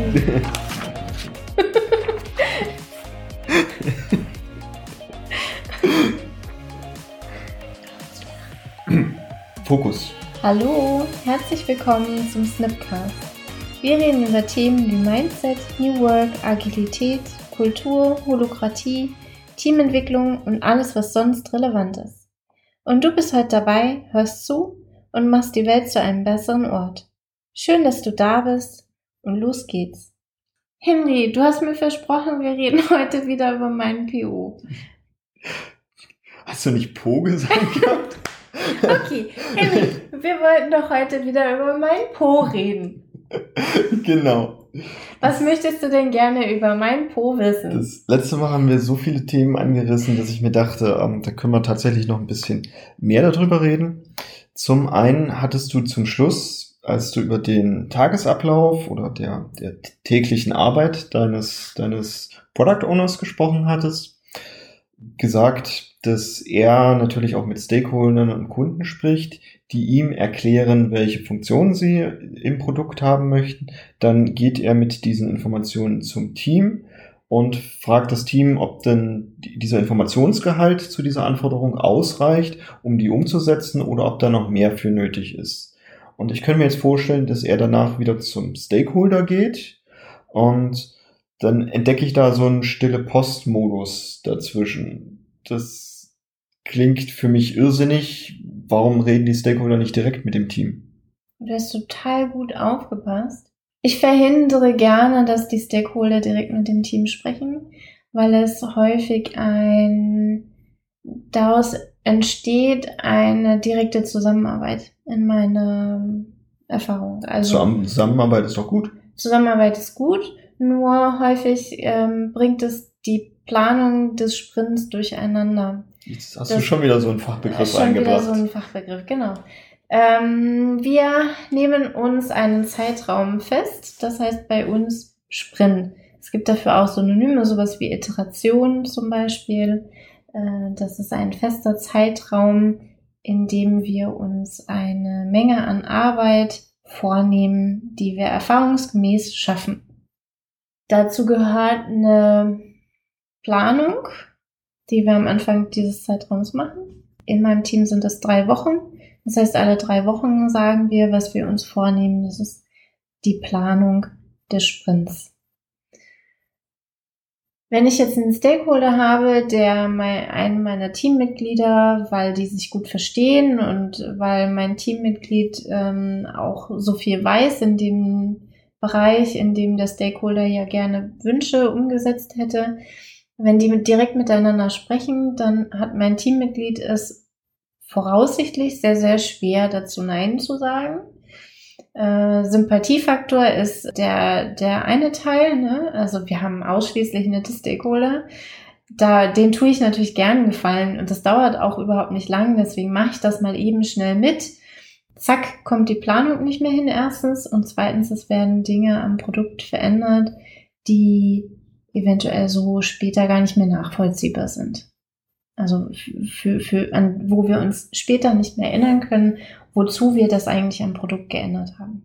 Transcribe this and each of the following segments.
Fokus. Hallo, herzlich willkommen zum Snipcast. Wir reden über Themen wie Mindset, New Work, Agilität, Kultur, Holokratie, Teamentwicklung und alles, was sonst relevant ist. Und du bist heute dabei, hörst zu und machst die Welt zu einem besseren Ort. Schön, dass du da bist und los geht's. Henry, du hast mir versprochen, wir reden heute wieder über meinen PO. Hast du nicht Po gesagt gehabt? Okay, Henry, wir wollten doch heute wieder über mein Po reden. genau. Was möchtest du denn gerne über mein Po wissen? Das letzte Mal haben wir so viele Themen angerissen, dass ich mir dachte, ähm, da können wir tatsächlich noch ein bisschen mehr darüber reden. Zum einen hattest du zum Schluss, als du über den Tagesablauf oder der, der täglichen Arbeit deines, deines Product Owners gesprochen hattest, gesagt, dass er natürlich auch mit Stakeholdern und Kunden spricht, die ihm erklären, welche Funktionen sie im Produkt haben möchten. Dann geht er mit diesen Informationen zum Team und fragt das Team, ob denn dieser Informationsgehalt zu dieser Anforderung ausreicht, um die umzusetzen oder ob da noch mehr für nötig ist. Und ich könnte mir jetzt vorstellen, dass er danach wieder zum Stakeholder geht und dann entdecke ich da so einen stille Postmodus dazwischen. Das klingt für mich irrsinnig. Warum reden die Stakeholder nicht direkt mit dem Team? Du hast total gut aufgepasst. Ich verhindere gerne, dass die Stakeholder direkt mit dem Team sprechen, weil es häufig ein, daraus entsteht eine direkte Zusammenarbeit in meiner Erfahrung. Also Zusammenarbeit ist doch gut. Zusammenarbeit ist gut, nur häufig ähm, bringt es die Planung des Sprints durcheinander. Jetzt hast das du schon wieder so einen Fachbegriff schon eingebracht. Schon wieder so einen Fachbegriff, genau. Ähm, wir nehmen uns einen Zeitraum fest, das heißt bei uns Sprint. Es gibt dafür auch Synonyme, sowas wie Iteration zum Beispiel. Äh, das ist ein fester Zeitraum, in dem wir uns eine Menge an Arbeit vornehmen, die wir erfahrungsgemäß schaffen. Dazu gehört eine Planung, die wir am Anfang dieses Zeitraums machen. In meinem Team sind es drei Wochen. Das heißt, alle drei Wochen sagen wir, was wir uns vornehmen. Das ist die Planung des Sprints. Wenn ich jetzt einen Stakeholder habe, der mein, einen meiner Teammitglieder, weil die sich gut verstehen und weil mein Teammitglied ähm, auch so viel weiß in dem Bereich, in dem der Stakeholder ja gerne Wünsche umgesetzt hätte, wenn die mit, direkt miteinander sprechen, dann hat mein Teammitglied es voraussichtlich sehr, sehr schwer dazu Nein zu sagen. Äh, Sympathiefaktor ist der, der eine Teil, ne? also wir haben ausschließlich nette Stakeholder. Da, den tue ich natürlich gern gefallen und das dauert auch überhaupt nicht lang, deswegen mache ich das mal eben schnell mit. Zack, kommt die Planung nicht mehr hin erstens und zweitens, es werden Dinge am Produkt verändert, die eventuell so später gar nicht mehr nachvollziehbar sind. Also für, für, an, wo wir uns später nicht mehr erinnern können, wozu wir das eigentlich am Produkt geändert haben.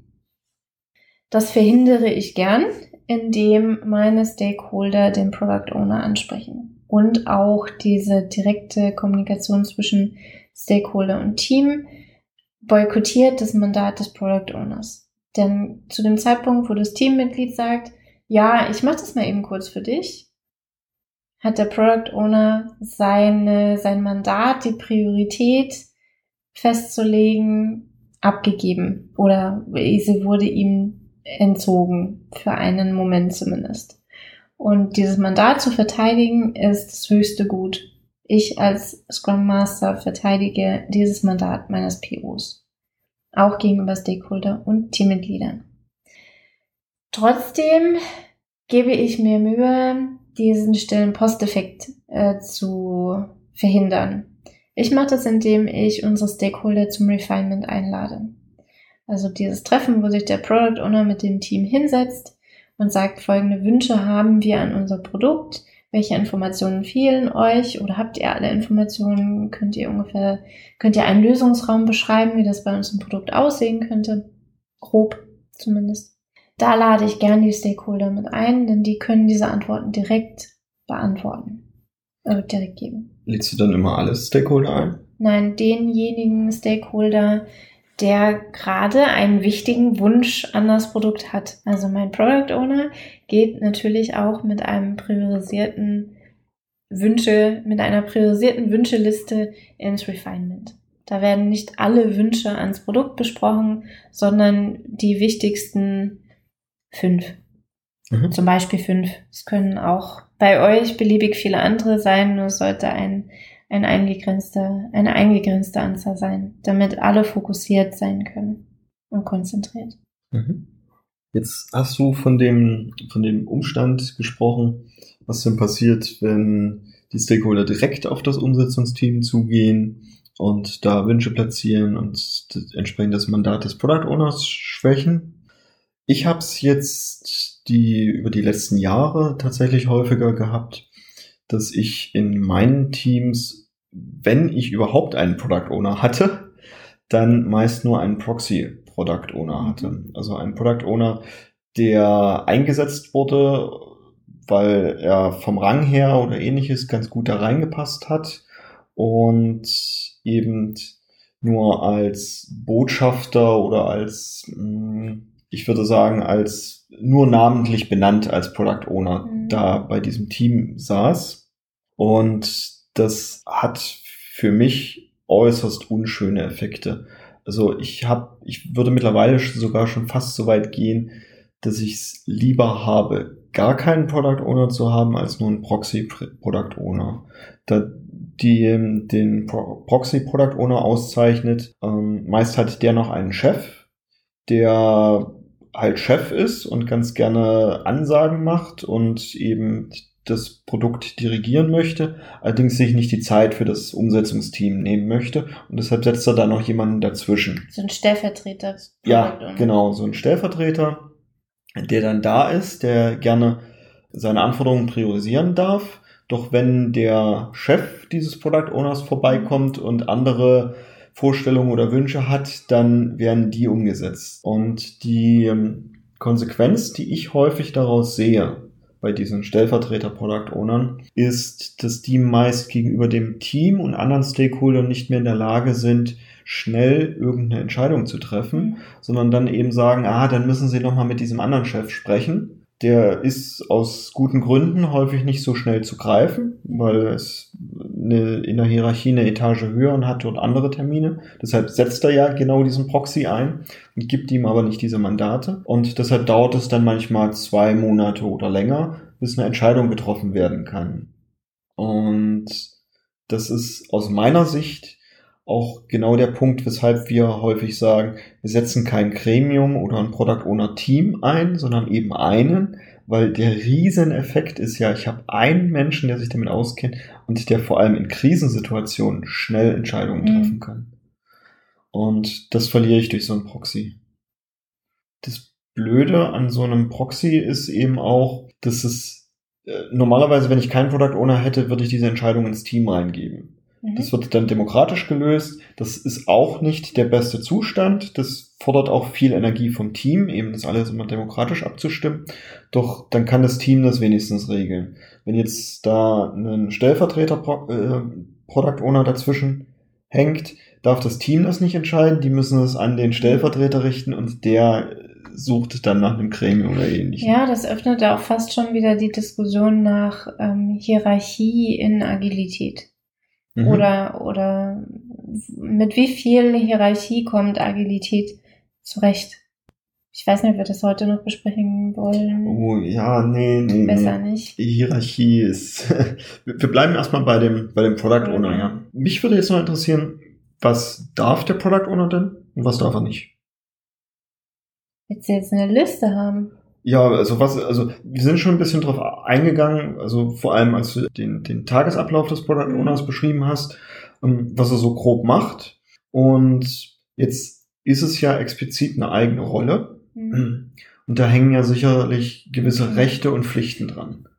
Das verhindere ich gern, indem meine Stakeholder den Product Owner ansprechen und auch diese direkte Kommunikation zwischen Stakeholder und Team boykottiert das Mandat des Product Owners. Denn zu dem Zeitpunkt, wo das Teammitglied sagt, ja, ich mache das mal eben kurz für dich, hat der Product Owner seine, sein Mandat, die Priorität festzulegen, abgegeben oder sie wurde ihm entzogen, für einen Moment zumindest. Und dieses Mandat zu verteidigen ist das höchste Gut. Ich als Scrum Master verteidige dieses Mandat meines POs. Auch gegenüber Stakeholder und Teammitgliedern. Trotzdem gebe ich mir Mühe, diesen stillen Posteffekt äh, zu verhindern. Ich mache das, indem ich unsere Stakeholder zum Refinement einlade. Also dieses Treffen, wo sich der Product Owner mit dem Team hinsetzt und sagt, folgende Wünsche haben wir an unser Produkt, welche Informationen fehlen euch oder habt ihr alle Informationen, könnt ihr ungefähr, könnt ihr einen Lösungsraum beschreiben, wie das bei uns im Produkt aussehen könnte, grob zumindest. Da lade ich gern die Stakeholder mit ein, denn die können diese Antworten direkt beantworten, äh, direkt geben. Lädst du dann immer alle Stakeholder ein? Nein, denjenigen Stakeholder, der gerade einen wichtigen Wunsch an das Produkt hat. Also mein Product Owner geht natürlich auch mit einem priorisierten Wünsche, mit einer priorisierten Wünscheliste ins Refinement. Da werden nicht alle Wünsche ans Produkt besprochen, sondern die wichtigsten fünf. Mhm. Zum Beispiel fünf. Es können auch bei euch beliebig viele andere sein, nur sollte ein, ein eingegrenzter, eine eingegrenzte Anzahl sein, damit alle fokussiert sein können und konzentriert. Mhm. Jetzt hast du von dem, von dem Umstand gesprochen, was denn passiert, wenn die Stakeholder direkt auf das Umsetzungsteam zugehen und da Wünsche platzieren und entsprechend das Mandat des Product Owners schwächen. Ich habe es jetzt die über die letzten Jahre tatsächlich häufiger gehabt, dass ich in meinen Teams, wenn ich überhaupt einen Product Owner hatte, dann meist nur einen Proxy Product Owner hatte. Also ein Product Owner, der eingesetzt wurde, weil er vom Rang her oder ähnliches ganz gut da reingepasst hat und eben nur als Botschafter oder als, hm, ich würde sagen, als nur namentlich benannt als Product Owner mhm. da bei diesem Team saß. Und das hat für mich äußerst unschöne Effekte. Also ich habe, ich würde mittlerweile sogar schon fast so weit gehen, dass ich es lieber habe, gar keinen Product Owner zu haben, als nur einen Proxy Product Owner. Da die den Pro Proxy Product Owner auszeichnet, ähm, meist hat der noch einen Chef, der halt Chef ist und ganz gerne Ansagen macht und eben das Produkt dirigieren möchte, allerdings sich nicht die Zeit für das Umsetzungsteam nehmen möchte und deshalb setzt er da noch jemanden dazwischen. So ein Stellvertreter. Ja, genau, so ein Stellvertreter, der dann da ist, der gerne seine Anforderungen priorisieren darf. Doch wenn der Chef dieses Product Owners vorbeikommt und andere Vorstellungen oder Wünsche hat, dann werden die umgesetzt. Und die ähm, Konsequenz, die ich häufig daraus sehe, bei diesen Stellvertreter-Product Ownern, ist, dass die meist gegenüber dem Team und anderen Stakeholdern nicht mehr in der Lage sind, schnell irgendeine Entscheidung zu treffen, sondern dann eben sagen, ah, dann müssen sie nochmal mit diesem anderen Chef sprechen. Der ist aus guten Gründen häufig nicht so schnell zu greifen, weil es eine, in der Hierarchie eine Etage höher und hat dort andere Termine. Deshalb setzt er ja genau diesen Proxy ein und gibt ihm aber nicht diese Mandate. Und deshalb dauert es dann manchmal zwei Monate oder länger, bis eine Entscheidung getroffen werden kann. Und das ist aus meiner Sicht auch genau der Punkt, weshalb wir häufig sagen, wir setzen kein Gremium oder ein Product Owner Team ein, sondern eben einen, weil der Rieseneffekt ist ja, ich habe einen Menschen, der sich damit auskennt und der vor allem in Krisensituationen schnell Entscheidungen mhm. treffen kann. Und das verliere ich durch so einen Proxy. Das Blöde an so einem Proxy ist eben auch, dass es äh, normalerweise, wenn ich keinen Product Owner hätte, würde ich diese Entscheidung ins Team reingeben. Mhm. Das wird dann demokratisch gelöst. Das ist auch nicht der beste Zustand. Das fordert auch viel Energie vom Team, eben das alles immer demokratisch abzustimmen. Doch dann kann das Team das wenigstens regeln. Wenn jetzt da ein Stellvertreter äh, Product Owner dazwischen hängt, darf das Team das nicht entscheiden. Die müssen es an den Stellvertreter richten und der sucht dann nach einem Gremium oder ähnlichem. Ja, das öffnet auch fast schon wieder die Diskussion nach ähm, Hierarchie in Agilität. Mhm. Oder, oder mit wie viel Hierarchie kommt Agilität zurecht? Ich weiß nicht, ob wir das heute noch besprechen wollen. Oh ja, nee, nee. Besser nee. nicht. Die Hierarchie ist. wir bleiben erstmal bei dem, bei dem Product Owner, ja. Mich würde jetzt noch interessieren, was darf der Product Owner denn und was darf er nicht? Willst du jetzt eine Liste haben? Ja, also was, also wir sind schon ein bisschen drauf eingegangen, also vor allem als du den, den Tagesablauf des Product mhm. Owners beschrieben hast, ähm, was er so grob macht. Und jetzt ist es ja explizit eine eigene Rolle. Mhm. Und da hängen ja sicherlich gewisse mhm. Rechte und Pflichten dran.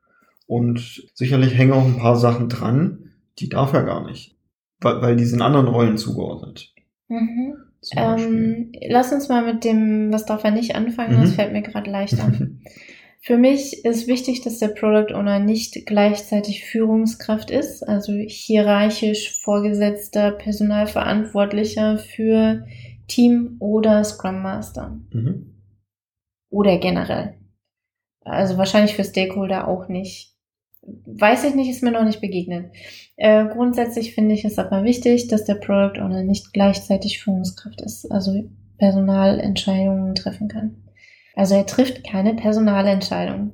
Und sicherlich hängen auch ein paar Sachen dran, die darf er gar nicht. Weil, weil die sind anderen Rollen zugeordnet. Mhm. Ähm, lass uns mal mit dem, was darf er nicht anfangen, mhm. das fällt mir gerade leicht an. Für mich ist wichtig, dass der Product Owner nicht gleichzeitig Führungskraft ist, also hierarchisch vorgesetzter Personalverantwortlicher für Team oder Scrum Master. Mhm. Oder generell. Also wahrscheinlich für Stakeholder auch nicht. Weiß ich nicht, ist mir noch nicht begegnet. Äh, grundsätzlich finde ich es aber wichtig, dass der Product Owner nicht gleichzeitig Führungskraft ist, also Personalentscheidungen treffen kann. Also er trifft keine Personalentscheidung.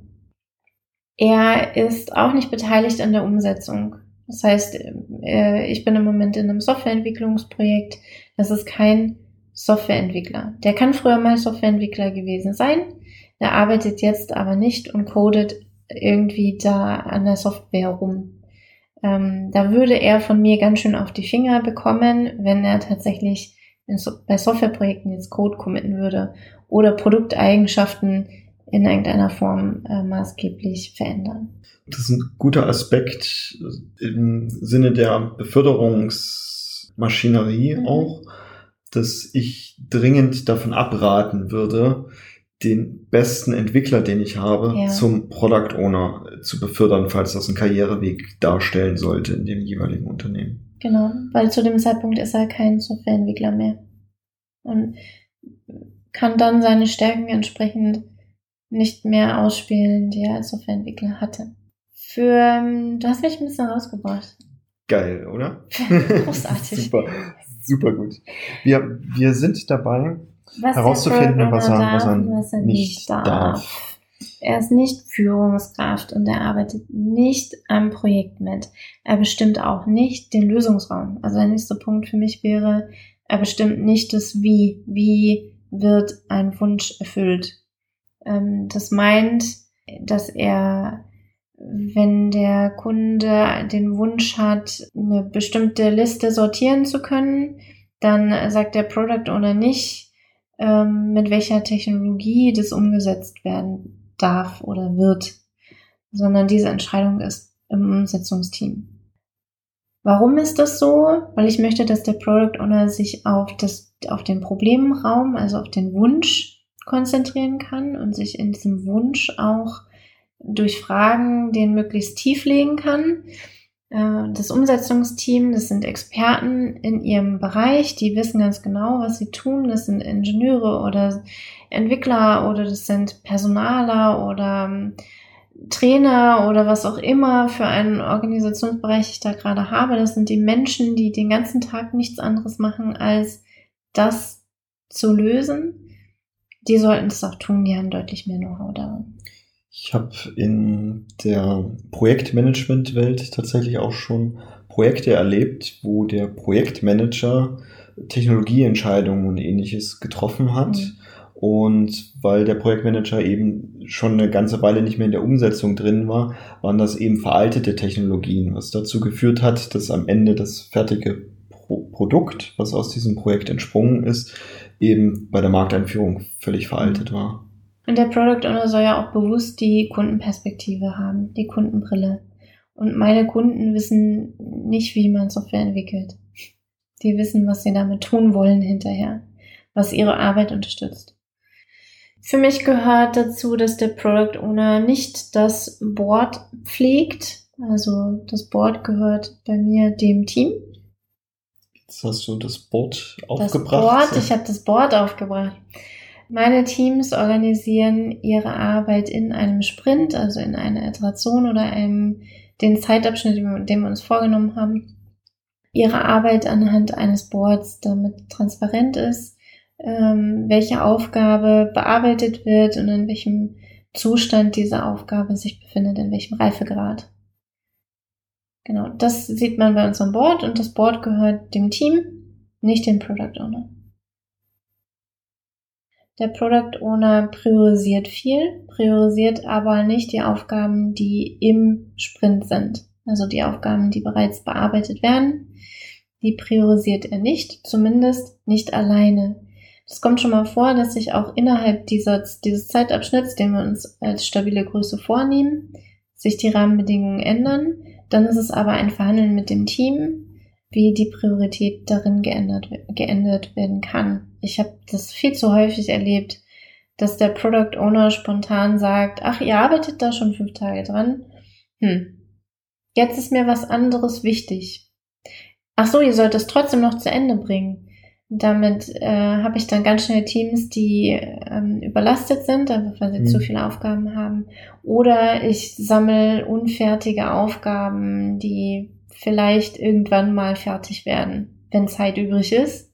Er ist auch nicht beteiligt an der Umsetzung. Das heißt, äh, ich bin im Moment in einem Softwareentwicklungsprojekt. Das ist kein Softwareentwickler. Der kann früher mal Softwareentwickler gewesen sein. Der arbeitet jetzt aber nicht und codet irgendwie da an der Software rum. Ähm, da würde er von mir ganz schön auf die Finger bekommen, wenn er tatsächlich so bei Softwareprojekten jetzt Code committen würde oder Produkteigenschaften in irgendeiner Form äh, maßgeblich verändern. Das ist ein guter Aspekt im Sinne der Beförderungsmaschinerie mhm. auch, dass ich dringend davon abraten würde, den besten Entwickler, den ich habe, ja. zum Product Owner zu befördern, falls das einen Karriereweg darstellen sollte in dem jeweiligen Unternehmen. Genau, weil zu dem Zeitpunkt ist er kein Softwareentwickler mehr. Und kann dann seine Stärken entsprechend nicht mehr ausspielen, die er als Softwareentwickler hatte. Für, ähm, du hast mich ein bisschen rausgebracht. Geil, oder? Großartig. super, super gut. Wir, wir sind dabei, was herauszufinden, was er, darf, was er, was er nicht darf. darf. Er ist nicht Führungskraft und er arbeitet nicht am Projekt mit. Er bestimmt auch nicht den Lösungsraum. Also der nächste Punkt für mich wäre, er bestimmt nicht das Wie. Wie wird ein Wunsch erfüllt? Ähm, das meint, dass er, wenn der Kunde den Wunsch hat, eine bestimmte Liste sortieren zu können, dann sagt der Product Owner nicht, ähm, mit welcher Technologie das umgesetzt werden darf oder wird, sondern diese Entscheidung ist im Umsetzungsteam. Warum ist das so? Weil ich möchte, dass der Product Owner sich auf das, auf den Problemraum, also auf den Wunsch konzentrieren kann und sich in diesem Wunsch auch durch Fragen den möglichst tief legen kann. Äh, das Umsetzungsteam, das sind Experten in ihrem Bereich, die wissen ganz genau, was sie tun. Das sind Ingenieure oder Entwickler oder das sind Personaler oder Trainer oder was auch immer für einen Organisationsbereich ich da gerade habe, das sind die Menschen, die den ganzen Tag nichts anderes machen, als das zu lösen. Die sollten es auch tun, die haben deutlich mehr Know-how daran. Ich habe in der Projektmanagement-Welt tatsächlich auch schon Projekte erlebt, wo der Projektmanager Technologieentscheidungen und ähnliches getroffen hat. Mhm und weil der Projektmanager eben schon eine ganze Weile nicht mehr in der Umsetzung drin war, waren das eben veraltete Technologien, was dazu geführt hat, dass am Ende das fertige Pro Produkt, was aus diesem Projekt entsprungen ist, eben bei der Markteinführung völlig veraltet war. Und der Product Owner soll ja auch bewusst die Kundenperspektive haben, die Kundenbrille. Und meine Kunden wissen nicht, wie man Software entwickelt. Die wissen, was sie damit tun wollen hinterher, was ihre Arbeit unterstützt. Für mich gehört dazu, dass der Product Owner nicht das Board pflegt. Also das Board gehört bei mir dem Team. Jetzt hast du das Board aufgebracht. Das Board, ich habe das Board aufgebracht. Meine Teams organisieren ihre Arbeit in einem Sprint, also in einer Iteration oder einem, den Zeitabschnitt, den wir uns vorgenommen haben. Ihre Arbeit anhand eines Boards, damit transparent ist ähm, welche Aufgabe bearbeitet wird und in welchem Zustand diese Aufgabe sich befindet, in welchem Reifegrad. Genau, das sieht man bei unserem Board und das Board gehört dem Team, nicht dem Product Owner. Der Product Owner priorisiert viel, priorisiert aber nicht die Aufgaben, die im Sprint sind. Also die Aufgaben, die bereits bearbeitet werden, die priorisiert er nicht, zumindest nicht alleine. Es kommt schon mal vor, dass sich auch innerhalb dieser, dieses Zeitabschnitts, den wir uns als stabile Größe vornehmen, sich die Rahmenbedingungen ändern. Dann ist es aber ein Verhandeln mit dem Team, wie die Priorität darin geändert, geändert werden kann. Ich habe das viel zu häufig erlebt, dass der Product Owner spontan sagt, ach, ihr arbeitet da schon fünf Tage dran. Hm. Jetzt ist mir was anderes wichtig. Ach so, ihr sollt es trotzdem noch zu Ende bringen. Damit äh, habe ich dann ganz schnell Teams, die ähm, überlastet sind, einfach weil sie mhm. zu viele Aufgaben haben. Oder ich sammle unfertige Aufgaben, die vielleicht irgendwann mal fertig werden, wenn Zeit übrig ist.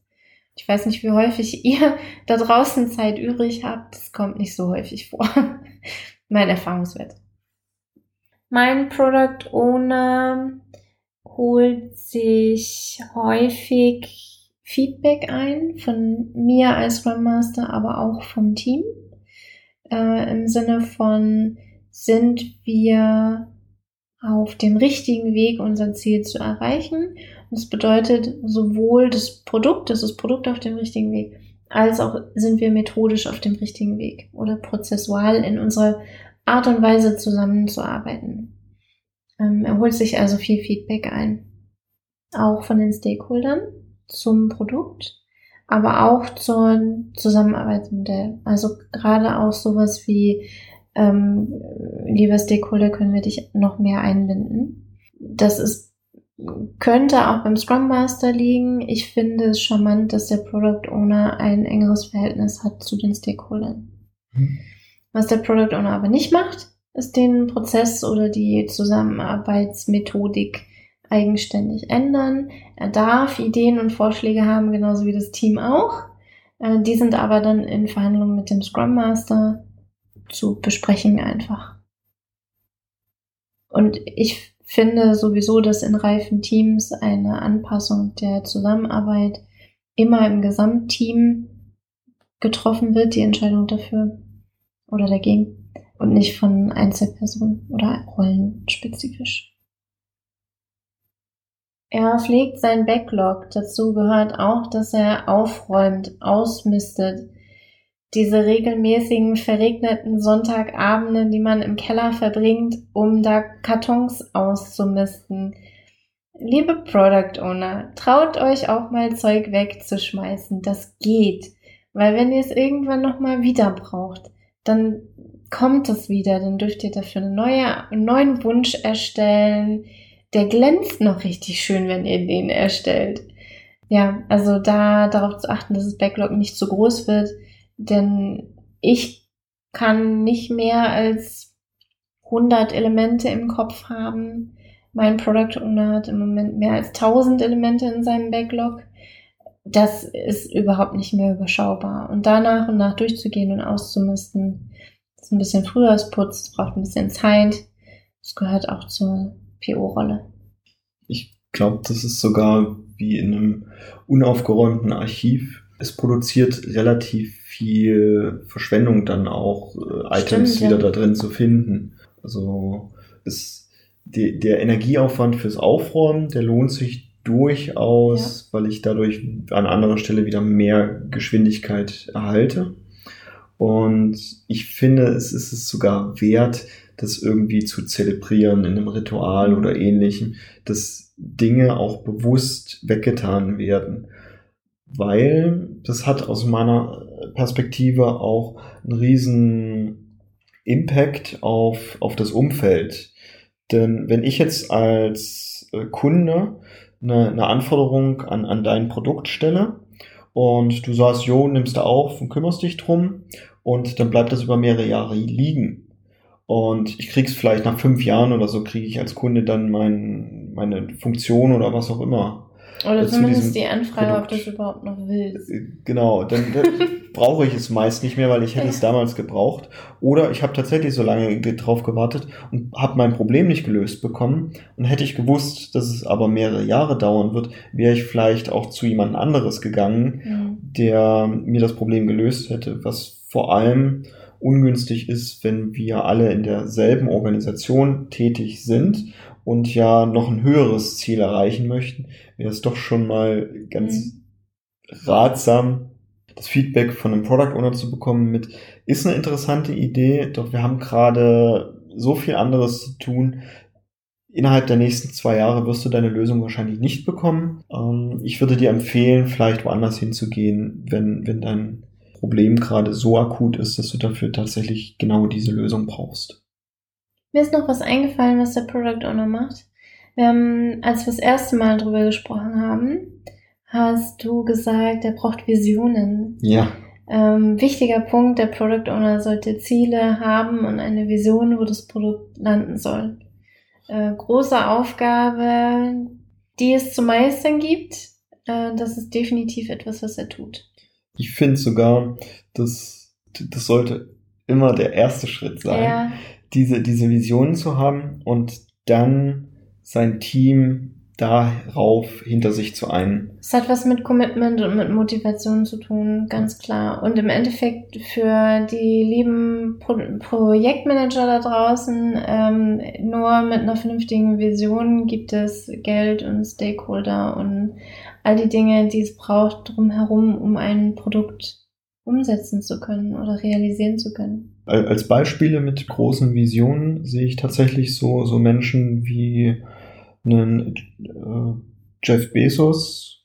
Ich weiß nicht, wie häufig ihr da draußen Zeit übrig habt. Das kommt nicht so häufig vor. mein Erfahrungswert. Mein Product Owner holt sich häufig Feedback ein von mir als Scrum Master, aber auch vom Team. Äh, Im Sinne von, sind wir auf dem richtigen Weg, unser Ziel zu erreichen. Das bedeutet sowohl das Produkt, das ist Produkt auf dem richtigen Weg, als auch sind wir methodisch auf dem richtigen Weg oder prozessual in unserer Art und Weise zusammenzuarbeiten. Ähm, er holt sich also viel Feedback ein. Auch von den Stakeholdern zum Produkt, aber auch zur Zusammenarbeitsmodell. Also gerade auch sowas wie ähm, lieber Stakeholder, können wir dich noch mehr einbinden. Das ist, könnte auch beim Scrum Master liegen. Ich finde es charmant, dass der Product Owner ein engeres Verhältnis hat zu den Stakeholdern. Mhm. Was der Product Owner aber nicht macht, ist den Prozess oder die Zusammenarbeitsmethodik eigenständig ändern. Er darf Ideen und Vorschläge haben, genauso wie das Team auch. Äh, die sind aber dann in Verhandlungen mit dem Scrum Master zu besprechen einfach. Und ich finde sowieso, dass in reifen Teams eine Anpassung der Zusammenarbeit immer im Gesamtteam getroffen wird, die Entscheidung dafür oder dagegen und nicht von Einzelpersonen oder Rollen spezifisch. Er pflegt sein Backlog. Dazu gehört auch, dass er aufräumt, ausmistet, diese regelmäßigen verregneten Sonntagabende, die man im Keller verbringt, um da Kartons auszumisten. Liebe Product Owner, traut euch auch mal Zeug wegzuschmeißen. Das geht. Weil wenn ihr es irgendwann nochmal wieder braucht, dann kommt es wieder. Dann dürft ihr dafür eine neue, einen neuen Wunsch erstellen. Der glänzt noch richtig schön, wenn ihr den erstellt. Ja, also da darauf zu achten, dass das Backlog nicht zu groß wird denn ich kann nicht mehr als 100 Elemente im Kopf haben. Mein Product Owner hat im Moment mehr als 1000 Elemente in seinem Backlog. Das ist überhaupt nicht mehr überschaubar. Und da nach und nach durchzugehen und auszumisten, ist ein bisschen früher als Putz, braucht ein bisschen Zeit. Das gehört auch zur PO-Rolle. Ich glaube, das ist sogar wie in einem unaufgeräumten Archiv. Es produziert relativ viel Verschwendung dann auch äh, Items Stimmt, wieder ja. da drin zu finden. Also ist die, der Energieaufwand fürs Aufräumen, der lohnt sich durchaus, ja. weil ich dadurch an anderer Stelle wieder mehr Geschwindigkeit erhalte. Und ich finde, es ist es sogar wert, das irgendwie zu zelebrieren in einem Ritual oder ähnlichem, dass Dinge auch bewusst weggetan werden. Weil das hat aus meiner Perspektive auch einen riesen Impact auf, auf das Umfeld. Denn wenn ich jetzt als äh, Kunde eine, eine Anforderung an, an dein Produkt stelle und du sagst, jo, nimmst du auf und kümmerst dich drum und dann bleibt das über mehrere Jahre liegen. Und ich krieg's vielleicht nach fünf Jahren oder so, kriege ich als Kunde dann mein, meine Funktion oder was auch immer oder zumindest die Anfrage, Produkt. ob du es überhaupt noch willst. Äh, genau, dann, dann brauche ich es meist nicht mehr, weil ich hätte es damals gebraucht. Oder ich habe tatsächlich so lange drauf gewartet und habe mein Problem nicht gelöst bekommen. Und hätte ich gewusst, dass es aber mehrere Jahre dauern wird, wäre ich vielleicht auch zu jemand anderes gegangen, mhm. der mir das Problem gelöst hätte. Was vor allem ungünstig ist, wenn wir alle in derselben Organisation tätig sind und ja noch ein höheres Ziel erreichen möchten, wäre es doch schon mal ganz mhm. ratsam, das Feedback von einem Product Owner zu bekommen mit, ist eine interessante Idee, doch wir haben gerade so viel anderes zu tun. innerhalb der nächsten zwei Jahre wirst du deine Lösung wahrscheinlich nicht bekommen. Ähm, ich würde dir empfehlen, vielleicht woanders hinzugehen, wenn, wenn dein Problem gerade so akut ist, dass du dafür tatsächlich genau diese Lösung brauchst. Mir ist noch was eingefallen, was der Product Owner macht. Haben, als wir das erste Mal drüber gesprochen haben, hast du gesagt, er braucht Visionen. Ja. Ähm, wichtiger Punkt, der Product Owner sollte Ziele haben und eine Vision, wo das Produkt landen soll. Äh, große Aufgabe, die es zu meistern gibt, äh, das ist definitiv etwas, was er tut. Ich finde sogar, dass das sollte immer der erste Schritt sein, ja. Diese, diese Visionen zu haben und dann sein Team darauf hinter sich zu ein. Es hat was mit Commitment und mit Motivation zu tun, ganz klar. Und im Endeffekt für die lieben Pro Projektmanager da draußen, ähm, nur mit einer vernünftigen Vision gibt es Geld und Stakeholder und all die Dinge, die es braucht drumherum, um ein Produkt umsetzen zu können oder realisieren zu können. Als Beispiele mit großen Visionen sehe ich tatsächlich so, so Menschen wie einen äh, Jeff Bezos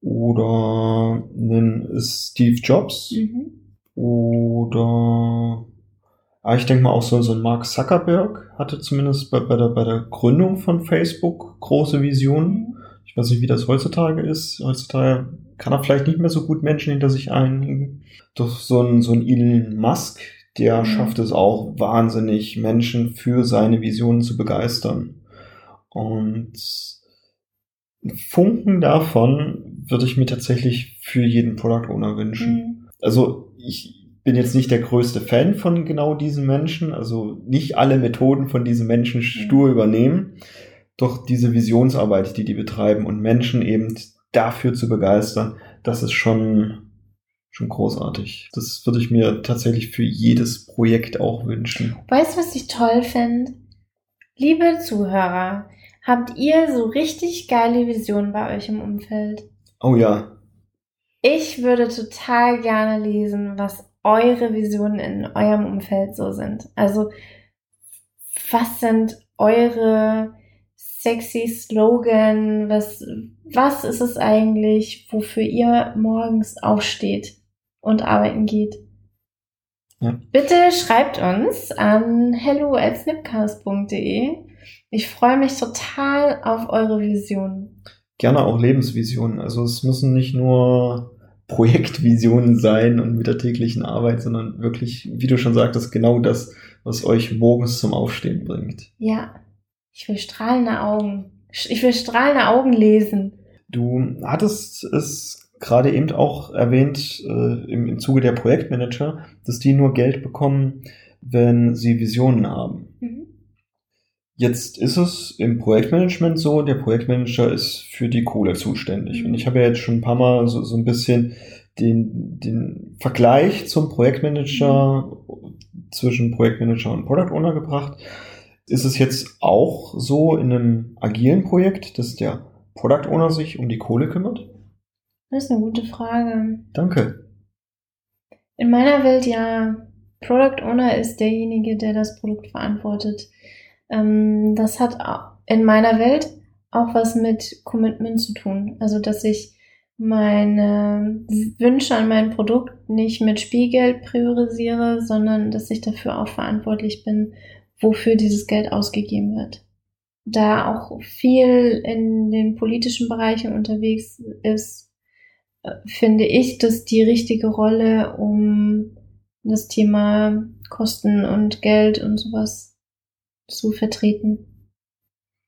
oder einen Steve Jobs mhm. oder ah, ich denke mal auch so, so ein Mark Zuckerberg hatte zumindest bei, bei, der, bei der Gründung von Facebook große Visionen. Ich weiß nicht, wie das heutzutage ist. Heutzutage kann er vielleicht nicht mehr so gut Menschen hinter sich einhängen. Doch so ein, so ein Elon Musk, der mhm. schafft es auch wahnsinnig, Menschen für seine Visionen zu begeistern. Und Funken davon würde ich mir tatsächlich für jeden Product Owner wünschen. Mhm. Also ich bin jetzt nicht der größte Fan von genau diesen Menschen, also nicht alle Methoden von diesen Menschen mhm. stur mhm. übernehmen, doch diese Visionsarbeit, die die betreiben und Menschen eben dafür zu begeistern, das ist schon schon großartig. Das würde ich mir tatsächlich für jedes Projekt auch wünschen. Weißt du, was ich toll finde? Liebe Zuhörer, Habt ihr so richtig geile Visionen bei euch im Umfeld? Oh ja. Ich würde total gerne lesen, was eure Visionen in eurem Umfeld so sind. Also, was sind eure sexy Slogan? Was, was ist es eigentlich, wofür ihr morgens aufsteht und arbeiten geht? Ja. Bitte schreibt uns an hello at snipcast.de ich freue mich total auf eure Visionen. Gerne auch Lebensvisionen. Also es müssen nicht nur Projektvisionen sein und mit der täglichen Arbeit, sondern wirklich, wie du schon sagtest, genau das, was euch morgens zum Aufstehen bringt. Ja, ich will strahlende Augen. Ich will strahlende Augen lesen. Du hattest es gerade eben auch erwähnt äh, im, im Zuge der Projektmanager, dass die nur Geld bekommen, wenn sie Visionen haben. Mhm. Jetzt ist es im Projektmanagement so, der Projektmanager ist für die Kohle zuständig. Und ich habe ja jetzt schon ein paar Mal so, so ein bisschen den, den Vergleich zum Projektmanager zwischen Projektmanager und Product Owner gebracht. Ist es jetzt auch so in einem agilen Projekt, dass der Product Owner sich um die Kohle kümmert? Das ist eine gute Frage. Danke. In meiner Welt ja. Product Owner ist derjenige, der das Produkt verantwortet. Ähm, das hat in meiner Welt auch was mit Commitment zu tun. Also, dass ich meine Wünsche an mein Produkt nicht mit Spielgeld priorisiere, sondern dass ich dafür auch verantwortlich bin, wofür dieses Geld ausgegeben wird. Da auch viel in den politischen Bereichen unterwegs ist, äh, finde ich das die richtige Rolle, um das Thema Kosten und Geld und sowas zu vertreten.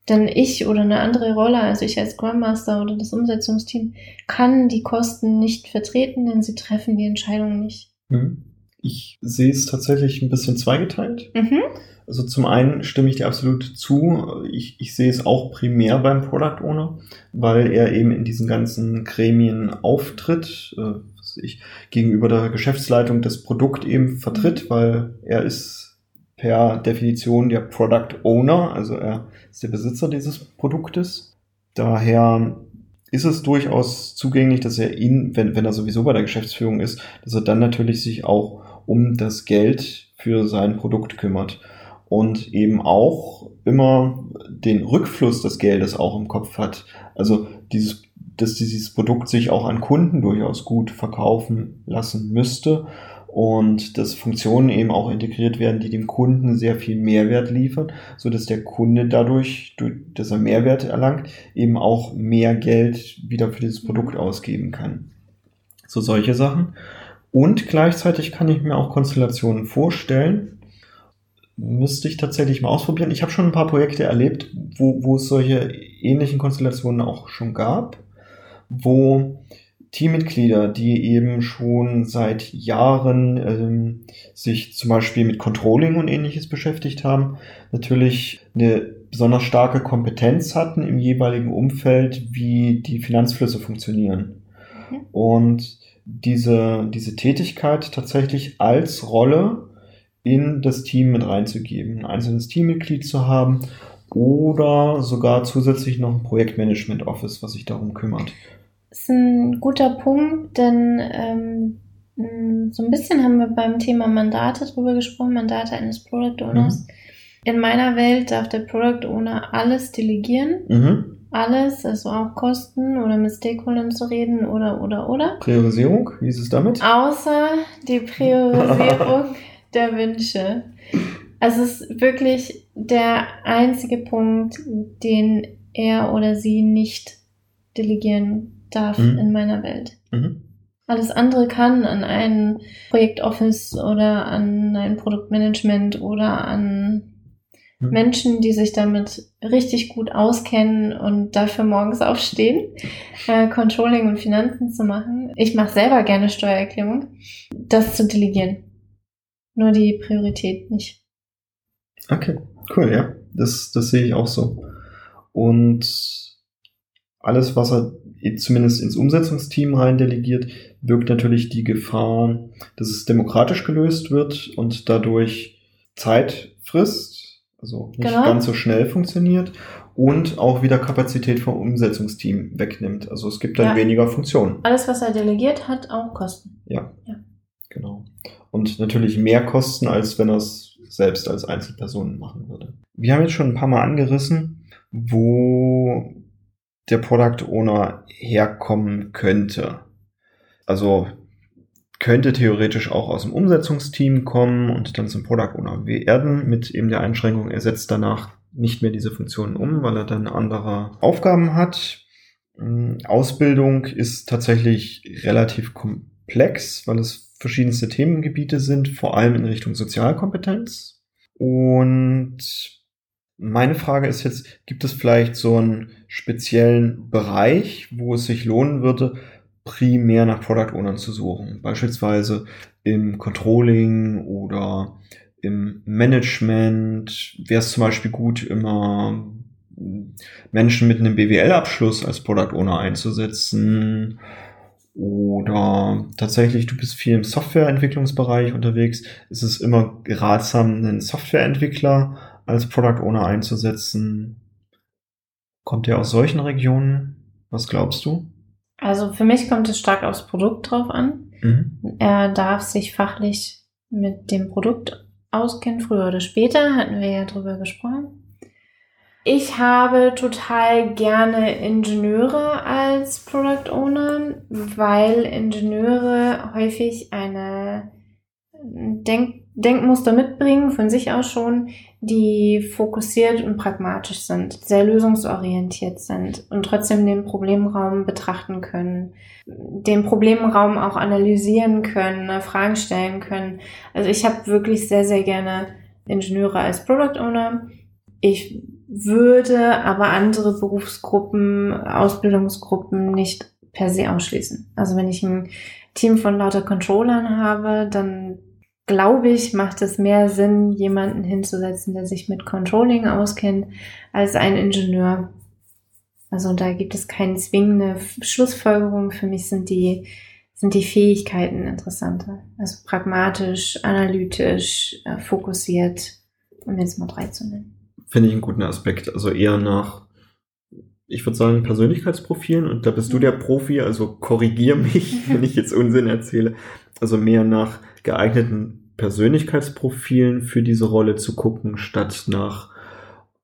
Denn ich oder eine andere Rolle, also ich als Scrum Master oder das Umsetzungsteam, kann die Kosten nicht vertreten, denn sie treffen die Entscheidung nicht. Mhm. Ich sehe es tatsächlich ein bisschen zweigeteilt. Mhm. Also zum einen stimme ich dir absolut zu. Ich, ich sehe es auch primär beim Product Owner, weil er eben in diesen ganzen Gremien auftritt, äh, ich gegenüber der Geschäftsleitung das Produkt eben vertritt, mhm. weil er ist per Definition der Product Owner, also er ist der Besitzer dieses Produktes. Daher ist es durchaus zugänglich, dass er ihn, wenn, wenn er sowieso bei der Geschäftsführung ist, dass er dann natürlich sich auch um das Geld für sein Produkt kümmert. Und eben auch immer den Rückfluss des Geldes auch im Kopf hat. Also dieses, dass dieses Produkt sich auch an Kunden durchaus gut verkaufen lassen müsste und dass Funktionen eben auch integriert werden, die dem Kunden sehr viel Mehrwert liefern, so dass der Kunde dadurch, dass er Mehrwert erlangt, eben auch mehr Geld wieder für dieses Produkt ausgeben kann. So solche Sachen. Und gleichzeitig kann ich mir auch Konstellationen vorstellen. Müsste ich tatsächlich mal ausprobieren. Ich habe schon ein paar Projekte erlebt, wo, wo es solche ähnlichen Konstellationen auch schon gab, wo Teammitglieder, die eben schon seit Jahren ähm, sich zum Beispiel mit Controlling und ähnliches beschäftigt haben, natürlich eine besonders starke Kompetenz hatten im jeweiligen Umfeld, wie die Finanzflüsse funktionieren. Mhm. Und diese, diese Tätigkeit tatsächlich als Rolle in das Team mit reinzugeben, ein einzelnes Teammitglied zu haben oder sogar zusätzlich noch ein Projektmanagement Office, was sich darum kümmert ist ein guter Punkt, denn ähm, mm, so ein bisschen haben wir beim Thema Mandate drüber gesprochen, Mandate eines Product Owners. Mhm. In meiner Welt darf der Product Owner alles delegieren. Mhm. Alles, also auch Kosten oder mit Stakeholdern zu reden oder, oder, oder. Priorisierung, wie ist es damit? Außer die Priorisierung der Wünsche. Also es ist wirklich der einzige Punkt, den er oder sie nicht delegieren darf mhm. in meiner Welt. Mhm. Alles andere kann an ein Projektoffice oder an ein Produktmanagement oder an mhm. Menschen, die sich damit richtig gut auskennen und dafür morgens aufstehen, äh, Controlling und Finanzen zu machen. Ich mache selber gerne Steuererklärung, das zu delegieren. Nur die Priorität nicht. Okay, cool, ja. Das, das sehe ich auch so. Und alles, was er zumindest ins Umsetzungsteam rein delegiert, birgt natürlich die Gefahr, dass es demokratisch gelöst wird und dadurch Zeit frisst, also nicht genau. ganz so schnell funktioniert und auch wieder Kapazität vom Umsetzungsteam wegnimmt. Also es gibt dann ja. weniger Funktionen. Alles, was er delegiert, hat auch Kosten. Ja. ja. Genau. Und natürlich mehr Kosten, als wenn er es selbst als Einzelperson machen würde. Wir haben jetzt schon ein paar Mal angerissen, wo der Product Owner herkommen könnte. Also könnte theoretisch auch aus dem Umsetzungsteam kommen und dann zum Product Owner werden, mit eben der Einschränkung, er setzt danach nicht mehr diese Funktionen um, weil er dann andere Aufgaben hat. Hm, Ausbildung ist tatsächlich relativ komplex, weil es verschiedenste Themengebiete sind, vor allem in Richtung Sozialkompetenz. Und meine Frage ist jetzt, gibt es vielleicht so einen speziellen Bereich, wo es sich lohnen würde, primär nach Product Ownern zu suchen? Beispielsweise im Controlling oder im Management wäre es zum Beispiel gut, immer Menschen mit einem BWL-Abschluss als Product Owner einzusetzen. Oder tatsächlich, du bist viel im Softwareentwicklungsbereich unterwegs. Ist es immer ratsam, einen Softwareentwickler als Product Owner einzusetzen? Kommt er aus solchen Regionen? Was glaubst du? Also für mich kommt es stark aufs Produkt drauf an. Mhm. Er darf sich fachlich mit dem Produkt auskennen, früher oder später, hatten wir ja drüber gesprochen. Ich habe total gerne Ingenieure als Product Owner, weil Ingenieure häufig eine Denk Denkmuster mitbringen, von sich aus schon, die fokussiert und pragmatisch sind, sehr lösungsorientiert sind und trotzdem den Problemraum betrachten können, den Problemraum auch analysieren können, ne, Fragen stellen können. Also ich habe wirklich sehr, sehr gerne Ingenieure als Product Owner. Ich würde aber andere Berufsgruppen, Ausbildungsgruppen nicht per se ausschließen. Also wenn ich ein Team von lauter Controllern habe, dann glaube ich, macht es mehr Sinn, jemanden hinzusetzen, der sich mit Controlling auskennt, als ein Ingenieur. Also da gibt es keine zwingende Schlussfolgerung. Für mich sind die, sind die Fähigkeiten interessanter. Also pragmatisch, analytisch, äh, fokussiert, um jetzt mal drei zu nennen. Finde ich einen guten Aspekt. Also eher nach, ich würde sagen, Persönlichkeitsprofilen. Und da bist du der Profi, also korrigier mich, wenn ich jetzt Unsinn erzähle. Also mehr nach geeigneten Persönlichkeitsprofilen für diese Rolle zu gucken, statt nach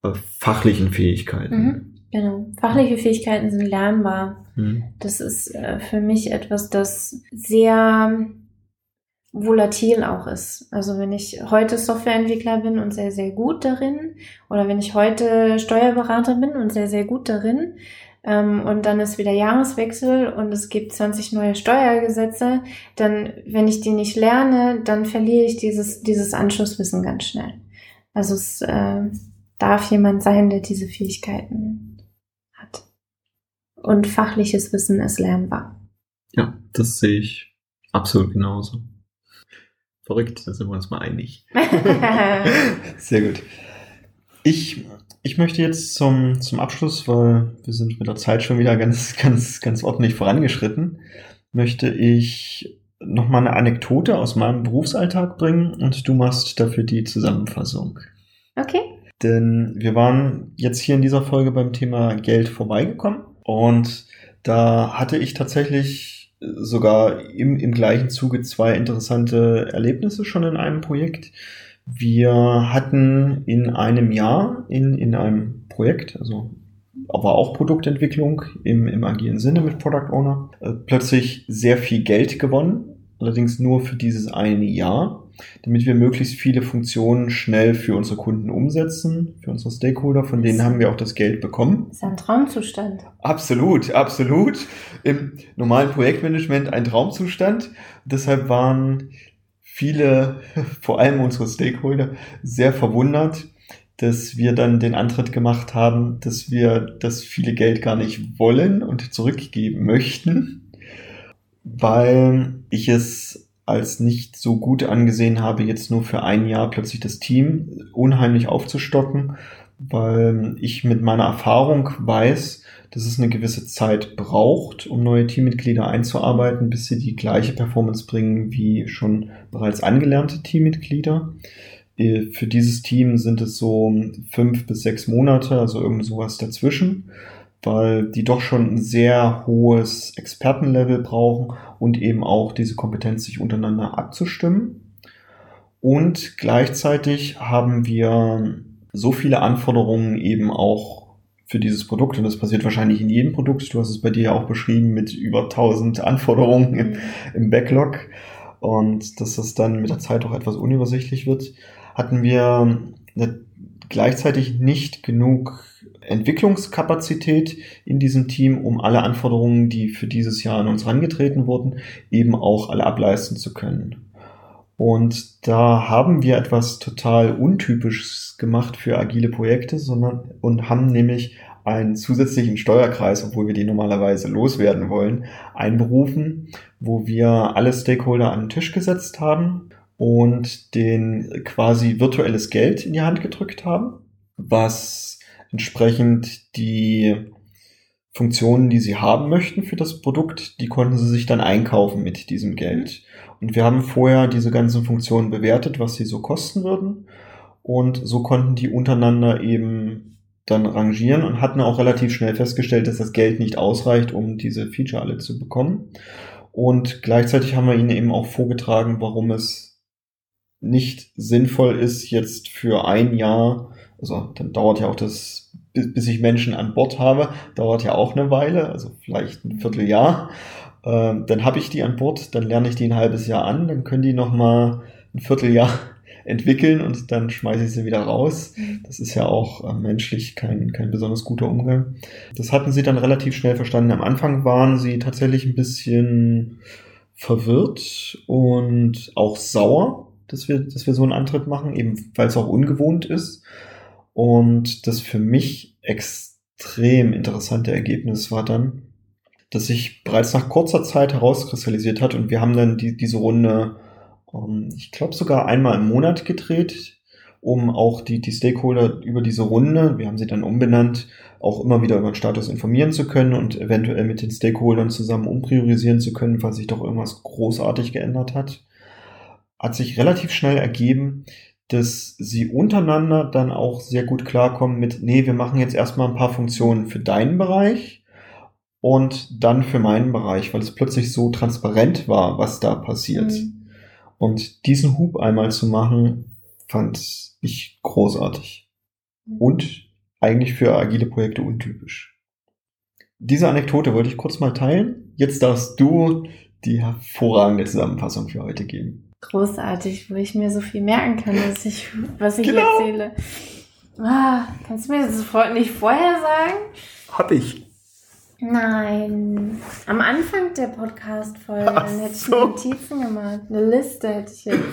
äh, fachlichen Fähigkeiten. Mhm, genau. Fachliche Fähigkeiten sind lernbar. Mhm. Das ist äh, für mich etwas, das sehr volatil auch ist. Also wenn ich heute Softwareentwickler bin und sehr, sehr gut darin, oder wenn ich heute Steuerberater bin und sehr, sehr gut darin, ähm, und dann ist wieder Jahreswechsel und es gibt 20 neue Steuergesetze, dann, wenn ich die nicht lerne, dann verliere ich dieses, dieses Anschlusswissen ganz schnell. Also es äh, darf jemand sein, der diese Fähigkeiten hat. Und fachliches Wissen ist lernbar. Ja, das sehe ich absolut genauso. Verrückt, da sind wir uns mal einig. Sehr gut. Ich ich möchte jetzt zum, zum Abschluss, weil wir sind mit der Zeit schon wieder ganz, ganz, ganz ordentlich vorangeschritten, möchte ich nochmal eine Anekdote aus meinem Berufsalltag bringen und du machst dafür die Zusammenfassung. Okay. Denn wir waren jetzt hier in dieser Folge beim Thema Geld vorbeigekommen und da hatte ich tatsächlich sogar im, im gleichen Zuge zwei interessante Erlebnisse schon in einem Projekt. Wir hatten in einem Jahr in, in einem Projekt, also aber auch Produktentwicklung im, im agilen Sinne mit Product Owner, äh, plötzlich sehr viel Geld gewonnen, allerdings nur für dieses eine Jahr, damit wir möglichst viele Funktionen schnell für unsere Kunden umsetzen, für unsere Stakeholder, von denen haben wir auch das Geld bekommen. Das ist ein Traumzustand. Absolut, absolut. Im normalen Projektmanagement ein Traumzustand. Deshalb waren viele, vor allem unsere Stakeholder, sehr verwundert, dass wir dann den Antritt gemacht haben, dass wir das viele Geld gar nicht wollen und zurückgeben möchten, weil ich es als nicht so gut angesehen habe, jetzt nur für ein Jahr plötzlich das Team unheimlich aufzustocken, weil ich mit meiner Erfahrung weiß, dass es eine gewisse Zeit braucht, um neue Teammitglieder einzuarbeiten, bis sie die gleiche Performance bringen wie schon bereits angelernte Teammitglieder. Äh, für dieses Team sind es so fünf bis sechs Monate, also irgend sowas dazwischen, weil die doch schon ein sehr hohes Expertenlevel brauchen und eben auch diese Kompetenz, sich untereinander abzustimmen. Und gleichzeitig haben wir so viele Anforderungen eben auch für dieses Produkt und das passiert wahrscheinlich in jedem Produkt. Du hast es bei dir ja auch beschrieben mit über 1000 Anforderungen im, mhm. im Backlog und dass das dann mit der Zeit auch etwas unübersichtlich wird, hatten wir gleichzeitig nicht genug Entwicklungskapazität in diesem Team, um alle Anforderungen, die für dieses Jahr an uns herangetreten wurden, eben auch alle ableisten zu können. Und da haben wir etwas total Untypisches gemacht für agile Projekte, sondern und haben nämlich einen zusätzlichen Steuerkreis, obwohl wir den normalerweise loswerden wollen, einberufen, wo wir alle Stakeholder an den Tisch gesetzt haben und den quasi virtuelles Geld in die Hand gedrückt haben, was entsprechend die Funktionen, die sie haben möchten für das Produkt, die konnten sie sich dann einkaufen mit diesem Geld. Und wir haben vorher diese ganzen Funktionen bewertet, was sie so kosten würden. Und so konnten die untereinander eben dann rangieren und hatten auch relativ schnell festgestellt, dass das Geld nicht ausreicht, um diese Feature alle zu bekommen. Und gleichzeitig haben wir ihnen eben auch vorgetragen, warum es nicht sinnvoll ist, jetzt für ein Jahr, also dann dauert ja auch das, bis ich Menschen an Bord habe, dauert ja auch eine Weile, also vielleicht ein Vierteljahr. Ähm, dann habe ich die an Bord, dann lerne ich die ein halbes Jahr an, dann können die noch mal ein Vierteljahr entwickeln und dann schmeiße ich sie wieder raus. Mhm. Das ist ja auch äh, menschlich kein, kein besonders guter Umgang. Das hatten sie dann relativ schnell verstanden. Am Anfang waren sie tatsächlich ein bisschen verwirrt und auch sauer, dass wir, dass wir so einen Antritt machen, eben weil es auch ungewohnt ist. Und das für mich extrem interessante Ergebnis war dann, dass sich bereits nach kurzer Zeit herauskristallisiert hat und wir haben dann die, diese Runde, um, ähm, ich glaube sogar einmal im Monat gedreht, um auch die, die Stakeholder über diese Runde, wir haben sie dann umbenannt, auch immer wieder über den Status informieren zu können und eventuell mit den Stakeholdern zusammen umpriorisieren zu können, falls sich doch irgendwas großartig geändert hat. Hat sich relativ schnell ergeben, dass sie untereinander dann auch sehr gut klarkommen mit, nee, wir machen jetzt erstmal ein paar Funktionen für deinen Bereich und dann für meinen Bereich, weil es plötzlich so transparent war, was da passiert. Mhm. Und diesen Hub einmal zu machen, fand ich großartig. Und eigentlich für agile Projekte untypisch. Diese Anekdote wollte ich kurz mal teilen. Jetzt darfst du die hervorragende Zusammenfassung für heute geben. Großartig, wo ich mir so viel merken kann, was ich, was ich Genau. erzähle. Ah, kannst du mir das sofort nicht vorher sagen? Hab ich. Nein. Am Anfang der Podcast-Folge hätte ich so. Notizen gemacht. Eine Liste hätte ich jetzt.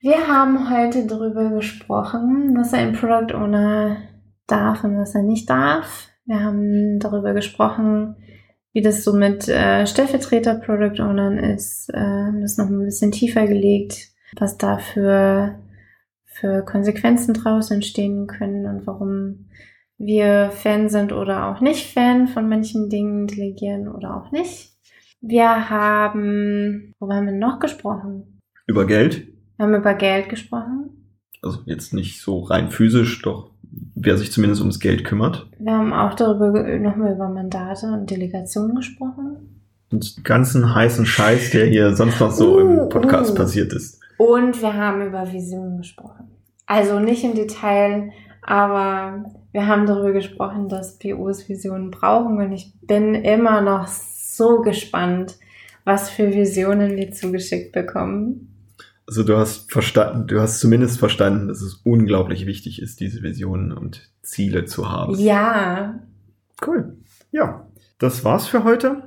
Wir haben heute darüber gesprochen, was ein Product Owner darf und was er nicht darf. Wir haben darüber gesprochen, wie das so mit äh, Stellvertreter-Product Ownern ist. Äh, das noch ein bisschen tiefer gelegt, was da für, für Konsequenzen draus entstehen können und warum wir Fan sind oder auch nicht Fan von manchen Dingen, delegieren oder auch nicht. Wir haben, worüber haben wir noch gesprochen? Über Geld. Wir haben über Geld gesprochen. Also jetzt nicht so rein physisch, doch wer sich zumindest ums Geld kümmert. Wir haben auch darüber nochmal über Mandate und Delegationen gesprochen. Und den ganzen heißen Scheiß, der hier sonst noch so Uh, im Podcast uh. passiert ist. Und wir haben über Visionen gesprochen. Also nicht im Detail, aber wir haben darüber gesprochen, dass POs Visionen brauchen und ich bin immer noch so gespannt, was für Visionen wir zugeschickt bekommen. Also du hast verstanden, du hast zumindest verstanden, dass es unglaublich wichtig ist, diese Visionen und Ziele zu haben. Ja, Cool. Ja, das war's für heute.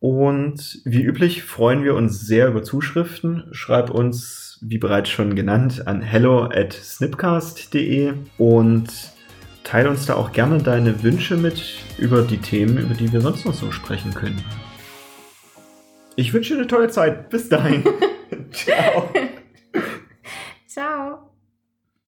Und wie üblich freuen wir uns sehr über Zuschriften. Schreib uns, wie bereits schon genannt, an hello at snipcast.de und teile uns da auch gerne deine Wünsche mit über die Themen, über die wir sonst noch so sprechen können. Ich wünsche dir eine tolle Zeit. Bis dahin. Ciao. Ciao.